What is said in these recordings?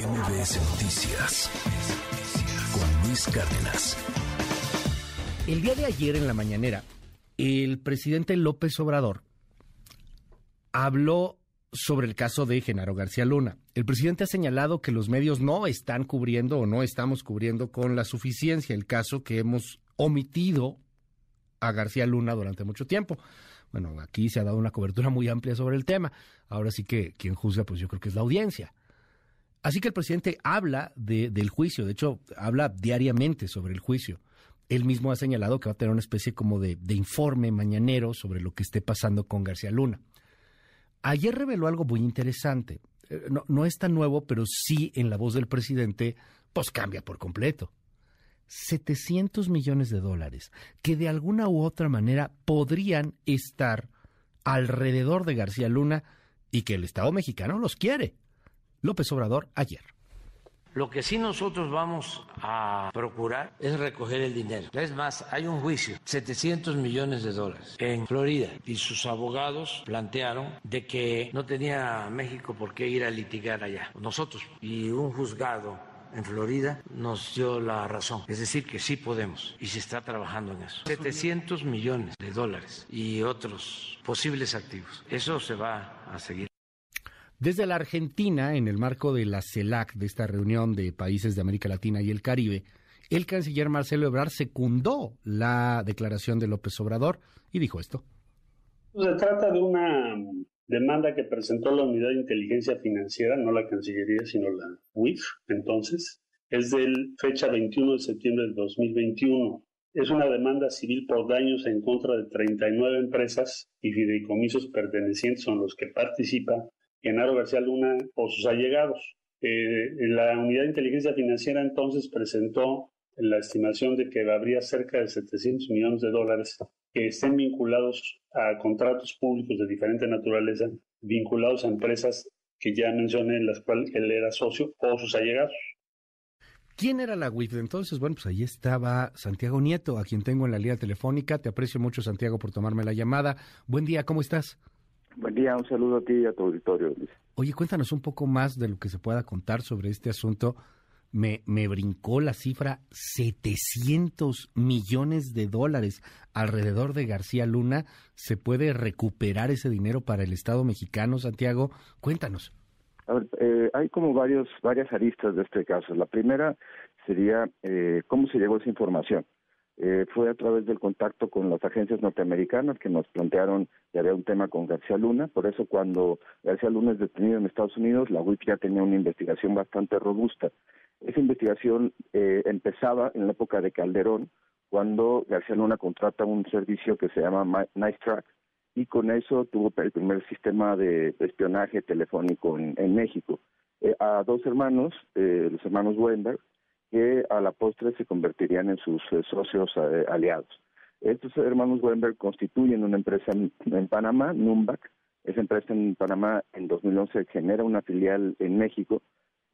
MBS Noticias con Luis Cárdenas. El día de ayer en la mañanera, el presidente López Obrador habló sobre el caso de Genaro García Luna. El presidente ha señalado que los medios no están cubriendo o no estamos cubriendo con la suficiencia el caso que hemos omitido a García Luna durante mucho tiempo. Bueno, aquí se ha dado una cobertura muy amplia sobre el tema. Ahora sí que quien juzga, pues yo creo que es la audiencia. Así que el presidente habla de, del juicio, de hecho, habla diariamente sobre el juicio. Él mismo ha señalado que va a tener una especie como de, informe mañanero sobre lo que esté pasando con García Luna. Ayer reveló algo muy interesante. Eh, no, no, es tan nuevo, pero sí en la voz del presidente, pues cambia por completo. 700 millones de dólares que de alguna u otra manera podrían estar alrededor de García Luna y que el Estado mexicano los quiere. López Obrador ayer. Lo que sí nosotros vamos a procurar es recoger el dinero. Es más, hay un juicio, 700 millones de dólares en Florida y sus abogados plantearon de que no tenía México por qué ir a litigar allá. Nosotros y un juzgado en Florida nos dio la razón. Es decir, que sí podemos y se está trabajando en eso. 700 millones de dólares y otros posibles activos. Eso se va a seguir. Desde la Argentina, en el marco de la CELAC, de esta reunión de países de América Latina y el Caribe, el canciller Marcelo Ebrard secundó la declaración de López Obrador y dijo esto. Se trata de una demanda que presentó la Unidad de Inteligencia Financiera, no la Cancillería, sino la UIF, entonces, es de fecha 21 de septiembre del 2021. Es una demanda civil por daños en contra de 39 empresas y fideicomisos pertenecientes a los que participa Genaro García Luna o sus allegados. Eh, la Unidad de Inteligencia Financiera entonces presentó la estimación de que habría cerca de 700 millones de dólares que estén vinculados a contratos públicos de diferente naturaleza, vinculados a empresas que ya mencioné, en las cuales él era socio o sus allegados. ¿Quién era la WIF entonces? Bueno, pues ahí estaba Santiago Nieto, a quien tengo en la línea telefónica. Te aprecio mucho, Santiago, por tomarme la llamada. Buen día, ¿cómo estás? Buen día, un saludo a ti y a tu auditorio, Luis. Oye, cuéntanos un poco más de lo que se pueda contar sobre este asunto. Me, me brincó la cifra 700 millones de dólares alrededor de García Luna. ¿Se puede recuperar ese dinero para el Estado mexicano, Santiago? Cuéntanos. A ver, eh, hay como varios, varias aristas de este caso. La primera sería eh, cómo se llegó esa información. Eh, fue a través del contacto con las agencias norteamericanas que nos plantearon que había un tema con García Luna. Por eso cuando García Luna es detenido en Estados Unidos, la UIP ya tenía una investigación bastante robusta. Esa investigación eh, empezaba en la época de Calderón, cuando García Luna contrata un servicio que se llama Nice Track y con eso tuvo el primer sistema de espionaje telefónico en, México. Eh, a dos hermanos, los hermanos Weinberg, que a la postre se convertirían en sus eh, socios eh, aliados. Estos hermanos Weinberg constituyen una empresa en, Panamá, Numbac. Esa empresa en Panamá en 2011 genera una filial en México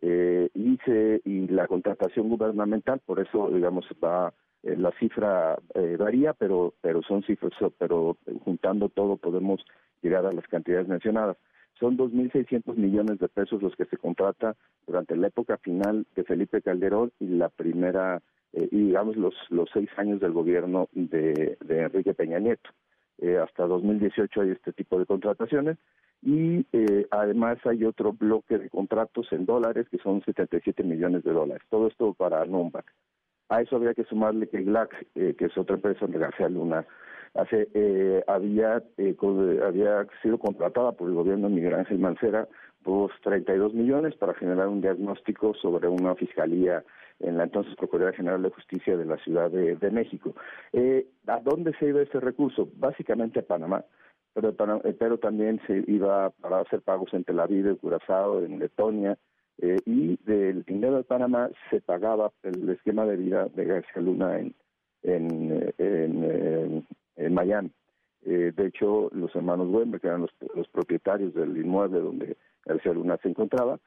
eh, y, se, y la contratación gubernamental, por eso, digamos, va la cifra varía, pero pero son cifras, pero juntando todo podemos llegar a las cantidades mencionadas. Son 2.600 millones de pesos los que se contrata durante la época final de Felipe Calderón y la primera, eh, y digamos, los, los seis años del gobierno de, Enrique Peña Nieto. Eh, hasta 2018 hay este tipo de contrataciones y eh, además hay otro bloque de contratos en dólares que son 77 millones de dólares. Todo esto para Numbac. A eso habría que sumarle que GLAC, que es otra empresa de García Luna, hace, eh, había, eh, había sido contratada por el gobierno de Miguel Ángel Mancera por 32 millones para generar un diagnóstico sobre una fiscalía en la entonces Procuraduría General de Justicia de la Ciudad de, México. Eh, ¿A dónde se iba ese recurso? Básicamente a Panamá. Pero, eh, pero también se iba para hacer pagos en Tel Aviv, en Curazao, en Letonia, eh, y del dinero de Panamá se pagaba el esquema de vida de García Luna en, en, en, en Miami. Eh, de hecho, los hermanos Wember, que eran los, propietarios del inmueble donde García Luna se encontraba,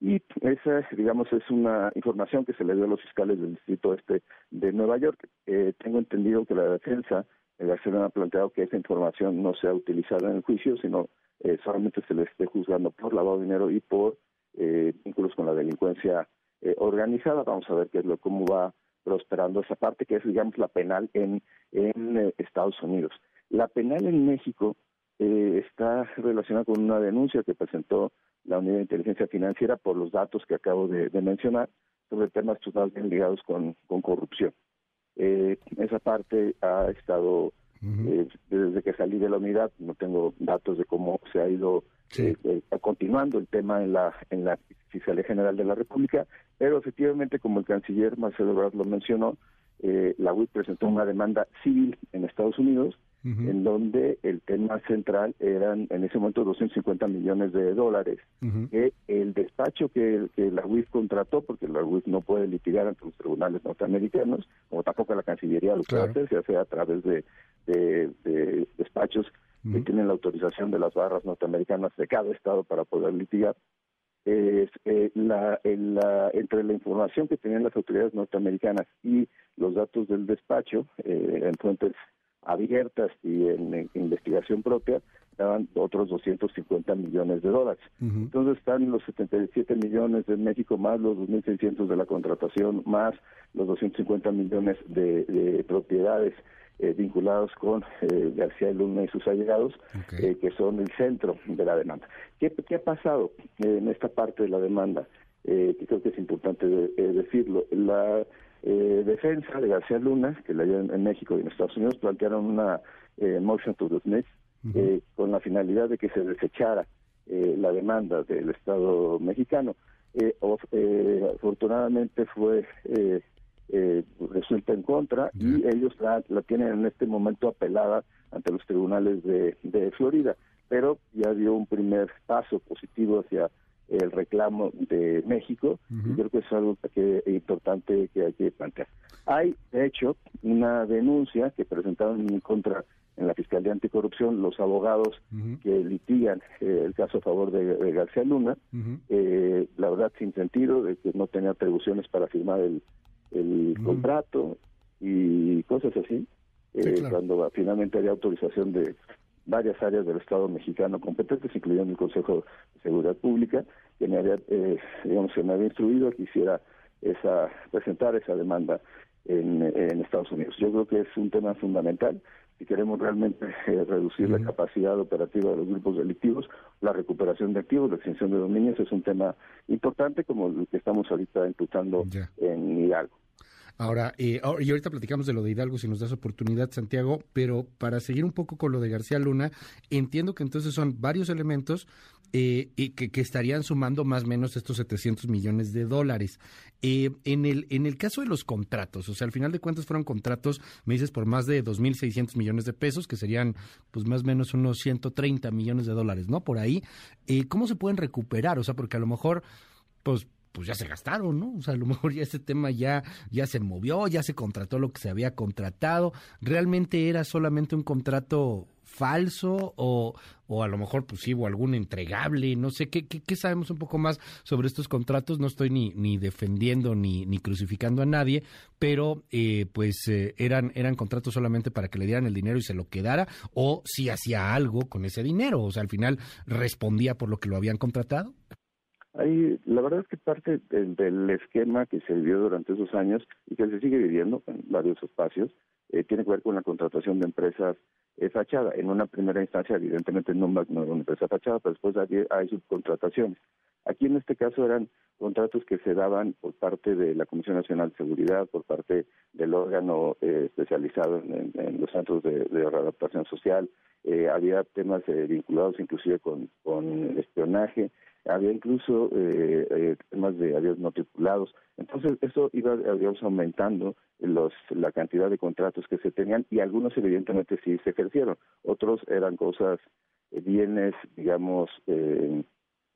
y esa, digamos, es una información que se le dio a los fiscales del distrito este de Nueva York. Eh, tengo entendido que la defensa de García Luna ha planteado que esa información no sea utilizada en el juicio, sino eh, solamente se le esté juzgando por lavado de dinero y por eh, incluso con la delincuencia eh, organizada. Vamos a ver qué es lo cómo va prosperando esa parte, que es, digamos, la penal en, en eh, Estados Unidos. La penal en México eh, está relacionada con una denuncia que presentó la Unidad de Inteligencia Financiera por los datos que acabo de, mencionar sobre temas totalmente ligados con, con corrupción. Eh, esa parte ha estado, eh, desde que salí de la unidad, no tengo datos de cómo se ha ido eh, continuando el tema en la, en la Fiscalía General de la República, pero efectivamente, como el canciller Marcelo Ebrard lo mencionó, la UIT presentó una demanda civil en Estados Unidos en donde el tema central eran en ese momento 250 millones de dólares, que el despacho que, la UIF contrató, porque la UIF no puede litigar ante los tribunales norteamericanos, como tampoco la Cancillería lo puede hacer, se hace a través de, de, despachos que tienen la autorización de las barras norteamericanas de cada estado para poder litigar. Eh, la, entre la información que tenían las autoridades norteamericanas y los datos del despacho eh, en fuentes abiertas y en, investigación propia daban otros 250 millones de dólares. Entonces están los 77 millones de México más los 2.600 de la contratación más los 250 millones de, propiedades eh, vinculados con eh, García Luna y sus allegados, eh, que son el centro de la demanda. ¿Qué, qué ha pasado en esta parte de la demanda? que creo que es importante decirlo. La eh, defensa de García Luna, que la llevan en México y en Estados Unidos, plantearon una eh, motion to dismiss eh, con la finalidad de que se desechara eh, la demanda del Estado mexicano. afortunadamente fue resulta en contra y ellos la, tienen en este momento apelada ante los tribunales de, de Florida, pero ya dio un primer paso positivo hacia el reclamo de México y creo que es algo que importante que hay que plantear. Hay, de hecho, una denuncia que presentaron en contra en la Fiscalía Anticorrupción los abogados que litigan eh, el caso a favor de, García Luna, eh, la verdad sin sentido, de que no tenía atribuciones para firmar el, el contrato y cosas así, eh, cuando finalmente había autorización de varias áreas del Estado mexicano competentes, incluyendo el Consejo de Seguridad Pública, que me había, eh, digamos, se me había instruido que hiciera esa, presentar esa demanda en, Estados Unidos. Yo creo que es un tema fundamental. Si queremos realmente eh, reducir la capacidad operativa de los grupos delictivos, la recuperación de activos, la extinción de dominios es un tema importante como el que estamos ahorita imputando en Hidalgo. Ahora, eh, y ahorita platicamos de lo de Hidalgo, si nos das oportunidad, Santiago, pero para seguir un poco con lo de García Luna, entiendo que entonces son varios elementos eh, y que, estarían sumando más o menos estos 700 millones de dólares. Eh, en, el, en el caso de los contratos, o sea, al final de cuentas fueron contratos, me dices, por más de 2.600 millones de pesos, que serían pues más o menos unos 130 millones de dólares, ¿no? Por ahí, ¿cómo se pueden recuperar? O sea, porque a lo mejor, pues pues ya se gastaron, ¿no? O sea, a lo mejor ya ese tema ya, ya se movió, ya se contrató lo que se había contratado. ¿Realmente era solamente un contrato falso o, o a lo mejor pues sí, o algún entregable? No sé, ¿qué, qué, sabemos un poco más sobre estos contratos? No estoy ni, ni defendiendo ni, ni crucificando a nadie, pero eh, pues eh, eran, eran contratos solamente para que le dieran el dinero y se lo quedara o si hacía algo con ese dinero, o sea, al final respondía por lo que lo habían contratado. Hay, la verdad es que parte del, esquema que se vivió durante esos años y que se sigue viviendo en varios espacios eh, tiene que ver con la contratación de empresas eh, fachada. En una primera instancia, evidentemente, no, no era una empresa fachada, pero después hay, subcontrataciones. Aquí en este caso eran contratos que se daban por parte de la Comisión Nacional de Seguridad, por parte del órgano eh, especializado en, los centros de, readaptación social. Eh, había temas vinculados inclusive con espionaje había incluso eh, eh, temas de aviones no tripulados. Entonces, eso iba, digamos, aumentando los, la cantidad de contratos que se tenían y algunos, evidentemente, sí se ejercieron. Otros eran cosas, eh, bienes, digamos, eh,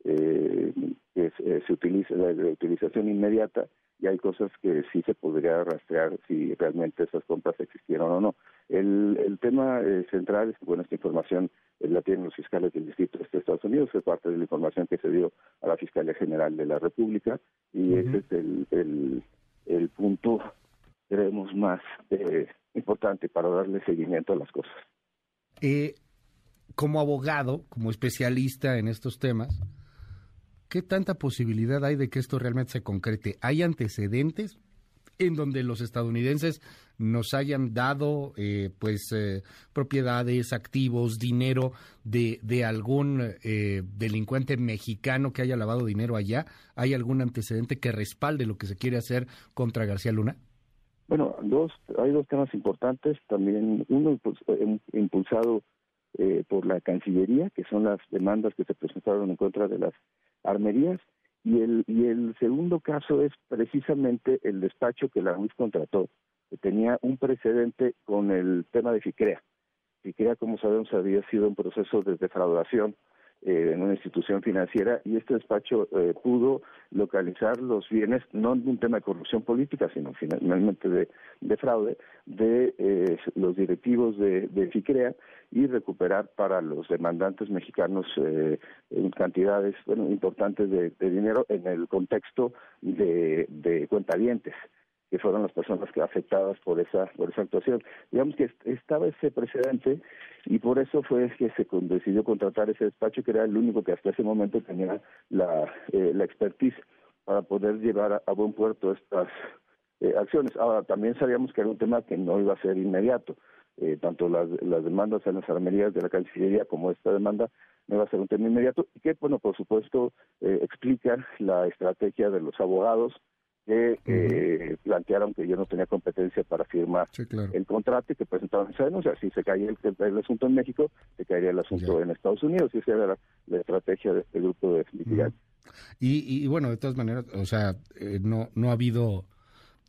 eh, que se utiliza, de utilización inmediata y hay cosas que sí se podría rastrear si realmente esas compras existieron o no. El, el tema central es que, bueno, esta información la tienen los fiscales del Distrito de Estados Unidos, es parte de la información que se dio a la Fiscalía General de la República y ese es el, el, el punto, creemos, más eh, importante para darle seguimiento a las cosas. como abogado, como especialista en estos temas, ¿qué tanta posibilidad hay de que esto realmente se concrete? ¿Hay antecedentes en donde los estadounidenses nos hayan dado eh, pues eh, propiedades, activos, dinero de, de algún eh, delincuente mexicano que haya lavado dinero allá? ¿Hay algún antecedente que respalde lo que se quiere hacer contra García Luna? Bueno, dos, hay dos temas importantes. También uno pues, impulsado por la Cancillería, que son las demandas que se presentaron en contra de las armerías, y el, y el segundo caso es precisamente el despacho que la UIS contrató, que tenía un precedente con el tema de FICREA. FICREA, como sabemos, había sido un proceso de defraudación eh, en una institución financiera y este despacho eh, pudo localizar los bienes, no en un tema de corrupción política, sino finalmente de, fraude, de eh, los directivos de, de, FICREA y recuperar para los demandantes mexicanos cantidades bueno, importantes de, dinero en el contexto de, de cuentavientes que fueron las personas que afectadas por esa por esa actuación. Digamos que estaba ese precedente y por eso fue que se decidió contratar ese despacho que era el único que hasta ese momento tenía la, eh, la expertise para poder llevar a, buen puerto estas eh, acciones. Ahora, también sabíamos que era un tema que no iba a ser inmediato. Eh, tanto las, las demandas en las armerías de la Cancillería como esta demanda no iba a ser un tema inmediato y que, bueno, por supuesto, explica la estrategia de los abogados que eh, plantearon que yo no tenía competencia para firmar el contrato y que presentaron esa denuncia. Si se caía el, asunto en México, se caería el asunto en Estados Unidos. Y esa era la, estrategia de este grupo de litigantes. y, bueno, de todas maneras, o sea, eh, no, no ha habido...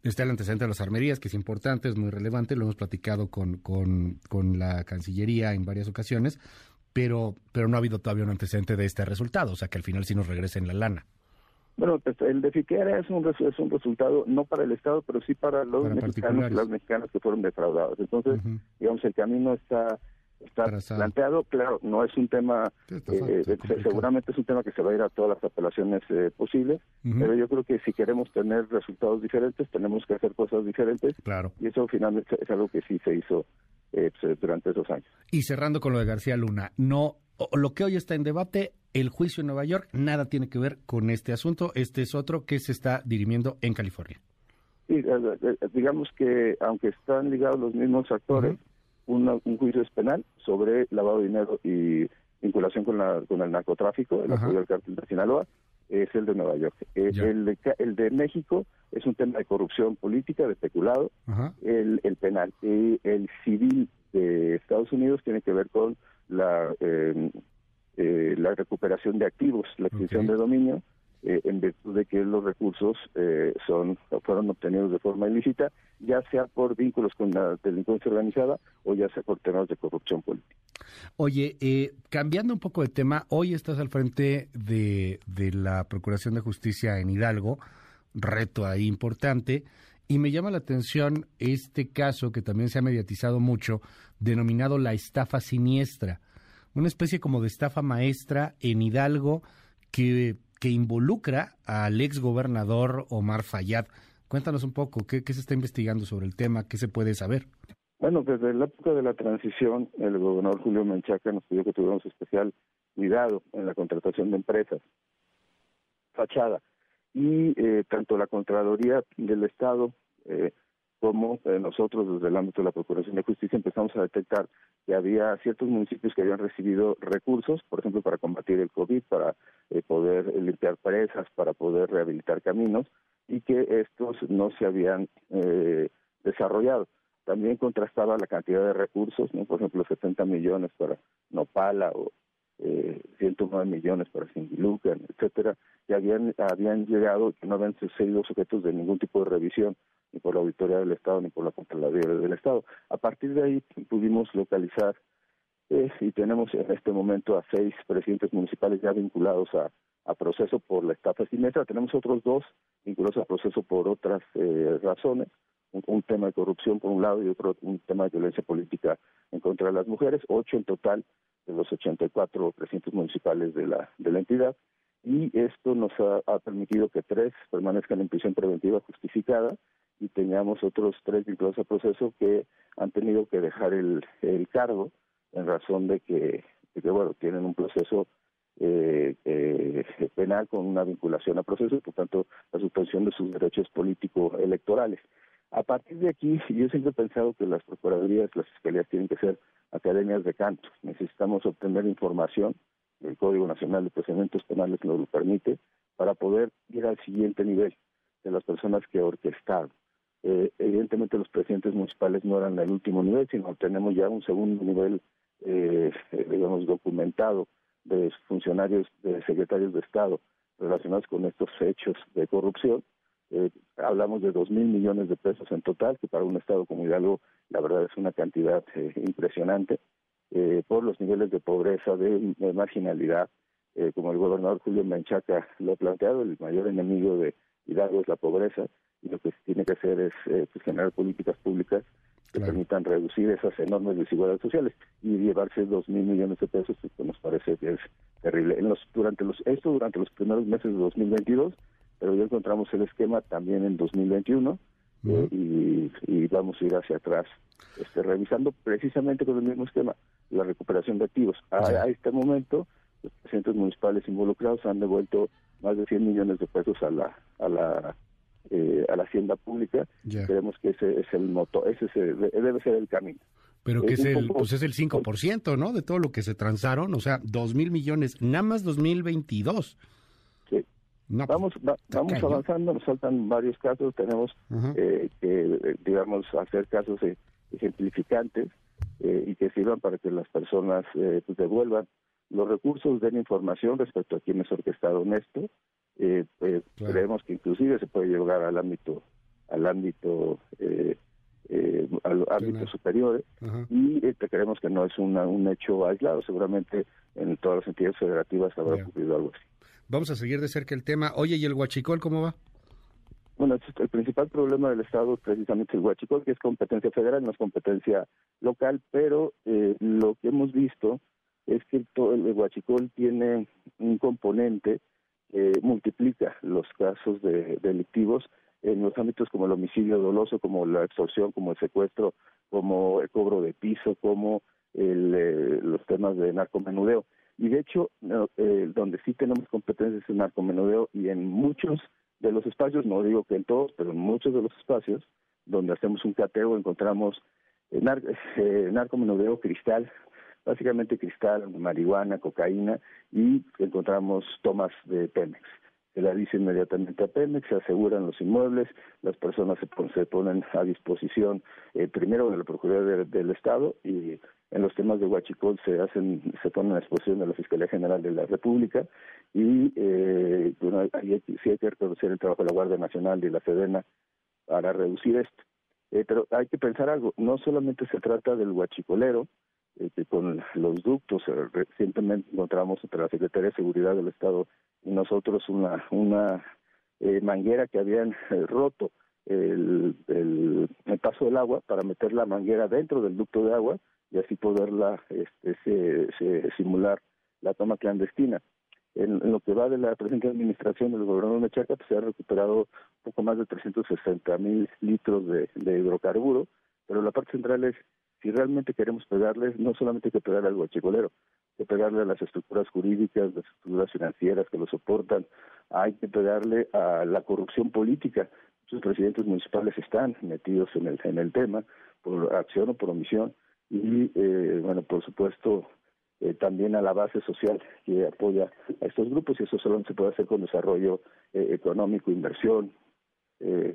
Está el antecedente de las armerías, que es importante, es muy relevante, lo hemos platicado con, con, con la Cancillería en varias ocasiones, pero, pero no ha habido todavía un antecedente de este resultado, o sea, que al final sí nos regresen la lana. Bueno, pues, el de Fiquera es un, es un resultado no para el Estado, pero sí para los mexicanos y las mexicanas que fueron defraudados. Entonces, digamos, el camino está está planteado, claro, no es un tema, eh, seguramente es un tema que se va a ir a todas las apelaciones eh, posibles, pero yo creo que si queremos tener resultados diferentes, tenemos que hacer cosas diferentes, claro. y eso finalmente es algo que sí se hizo eh, pues, durante esos años. Y cerrando con lo de García Luna, no lo que hoy está en debate, el juicio en Nueva York, nada tiene que ver con este asunto. Este es otro que se está dirimiendo en California. Sí, eh, eh, eh, digamos que aunque están ligados los mismos actores, un juicio es penal sobre lavado de dinero y vinculación con, la, con el narcotráfico, el apoyo del cártel de Sinaloa, es el de Nueva York. El de, el de, México es un tema de corrupción política, de especulado, el, el penal. Y el civil de Estados Unidos tiene que ver con la, eh, eh, la recuperación de activos, la adquisición de dominio, eh, en virtud de que los recursos son fueron obtenidos de forma ilícita, ya sea por vínculos con la delincuencia organizada o ya sea por temas de corrupción política. Oye, cambiando un poco de tema, hoy estás al frente de, de la Procuración de Justicia en Hidalgo, reto ahí importante. Y me llama la atención este caso que también se ha mediatizado mucho, denominado la estafa siniestra, una especie como de estafa maestra en Hidalgo que, que involucra al ex gobernador Omar Fayad. Cuéntanos un poco, ¿qué, ¿qué se está investigando sobre el tema? ¿Qué se puede saber? Bueno, desde la época de la transición, el gobernador Julio Menchaca nos pidió que tuviéramos especial cuidado en la contratación de empresas. Fachada y eh, tanto la Contraloría del Estado eh, como eh, nosotros desde el ámbito de la Procuración de Justicia empezamos a detectar que había ciertos municipios que habían recibido recursos, por ejemplo, para combatir el COVID, para poder limpiar presas, para poder rehabilitar caminos, y que estos no se habían desarrollado. También contrastaba la cantidad de recursos, ¿no? por ejemplo, 70 millones para Nopala o eh, 109 millones para Singilucan, etcétera, que habían, habían llegado, que no habían sido sujetos de ningún tipo de revisión, ni por la Auditoría del Estado, ni por la Contraloría del Estado. A partir de ahí pudimos localizar eh, y tenemos en este momento a seis presidentes municipales ya vinculados a, a proceso por la estafa siniestra. Tenemos otros dos vinculados a proceso por otras eh, razones, un, tema de corrupción por un lado y otro un tema de violencia política en contra de las mujeres, ocho en total de los 84 presidentes municipales de la, de la entidad y esto nos ha, permitido que tres permanezcan en prisión preventiva justificada y tengamos otros tres vinculados al proceso que han tenido que dejar el, el cargo en razón de que, de que bueno, tienen un proceso eh, eh, penal con una vinculación a proceso y por tanto la suspensión de sus derechos políticos electorales. A partir de aquí, yo siempre he pensado que las procuradurías, las fiscalías tienen que ser academias de canto. Necesitamos obtener información, el Código Nacional de Procedimientos Penales nos lo permite, para poder ir al siguiente nivel de las personas que orquestaron. Eh, evidentemente los presidentes municipales no eran el último nivel, sino tenemos ya un segundo nivel, eh, digamos, documentado de funcionarios, de secretarios de Estado relacionados con estos hechos de corrupción. Eh, hablamos de dos mil millones de pesos en total, que para un Estado como Hidalgo la verdad es una cantidad eh, impresionante, eh, por los niveles de pobreza, de, marginalidad, como el gobernador Julio Menchaca lo ha planteado, el mayor enemigo de Hidalgo es la pobreza, y lo que se tiene que hacer es pues, generar políticas públicas que permitan reducir esas enormes desigualdades sociales y llevarse dos mil millones de pesos, que nos parece que es terrible. En los, durante los, esto durante los primeros meses de 2022, pero ya encontramos el esquema también en 2021 eh, y, y, vamos a ir hacia atrás, este, revisando precisamente con el mismo esquema, la recuperación de activos. A, a este momento, los presidentes municipales involucrados han devuelto más de 100 millones de pesos a la, a la eh, a la hacienda pública. Creemos que ese es el motor, ese debe ser el camino. Pero que es, el, pues es el 5%, ¿no? De todo lo que se transaron, o sea, 2 mil millones, nada más 2022. Sí. Pues, vamos vamos avanzando, nos faltan varios casos, tenemos eh, que, digamos, hacer casos e, ejemplificantes eh, y que sirvan para que las personas pues, devuelvan los recursos, den información respecto a quienes orquestaron esto eh, pues, creemos que inclusive se puede llegar al ámbito al ámbito eh, eh, al ámbito superior y este, creemos que no es un hecho aislado seguramente en todas las entidades federativas habrá ocurrido algo así. Vamos a seguir de cerca el tema. Oye y el huachicol cómo va bueno, el principal problema del Estado es precisamente el huachicol, que es competencia federal, no es competencia local, pero eh, lo que hemos visto es que todo el huachicol tiene un componente eh, multiplica los casos de, delictivos en los ámbitos como el homicidio doloso, como la extorsión, como el secuestro, como el cobro de piso, como el, eh, los temas de narcomenudeo. Y de hecho, eh, donde sí tenemos competencias en narcomenudeo y en muchos de los espacios, no digo que en todos, pero en muchos de los espacios donde hacemos un cateo encontramos nar narcomenudeo cristal, básicamente cristal, marihuana, cocaína y encontramos tomas de Pemex. Se la dice inmediatamente a Pemex, se aseguran los inmuebles, las personas se, ponen a disposición eh, primero de la Procuraduría del Estado y en los temas de Huachicol se hacen, se ponen a disposición de la Fiscalía General de la República y eh, bueno, sí hay que reconocer el trabajo de la Guardia Nacional y la Sedena para reducir esto. Eh, pero hay que pensar algo, no solamente se trata del huachicolero, este, con los ductos. Eh, recientemente encontramos entre la Secretaría de Seguridad del Estado y nosotros una, una eh, manguera que habían eh, roto el, el, paso del agua para meter la manguera dentro del ducto de agua y así poderla este, se, simular la toma clandestina. En, lo que va de la presente administración del gobernador Mechaca, pues, se ha recuperado poco más de 360 mil litros de hidrocarburo, pero la parte central es si realmente queremos pegarles, no solamente hay que pegarle al guachicolero, hay que pegarle a las estructuras jurídicas, las estructuras financieras que lo soportan, hay que pegarle a la corrupción política. Muchos presidentes municipales están metidos en el, en el tema, por acción o por omisión, y eh, bueno, por supuesto, eh, también a la base social que apoya a estos grupos, y eso solo se puede hacer con desarrollo eh, económico, inversión,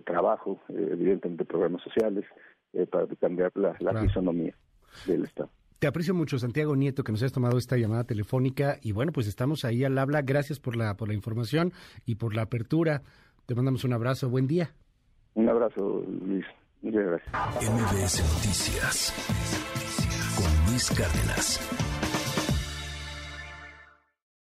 trabajo, evidentemente programas sociales, eh, para cambiar la, la fisonomía del Estado. Te aprecio mucho, Santiago Nieto, que nos hayas tomado esta llamada telefónica y bueno, pues estamos ahí al habla. Gracias por la, por la información y por la apertura. Te mandamos un abrazo. Buen día. Un abrazo, Luis. Muchas gracias. MBS Noticias con Luis Cárdenas.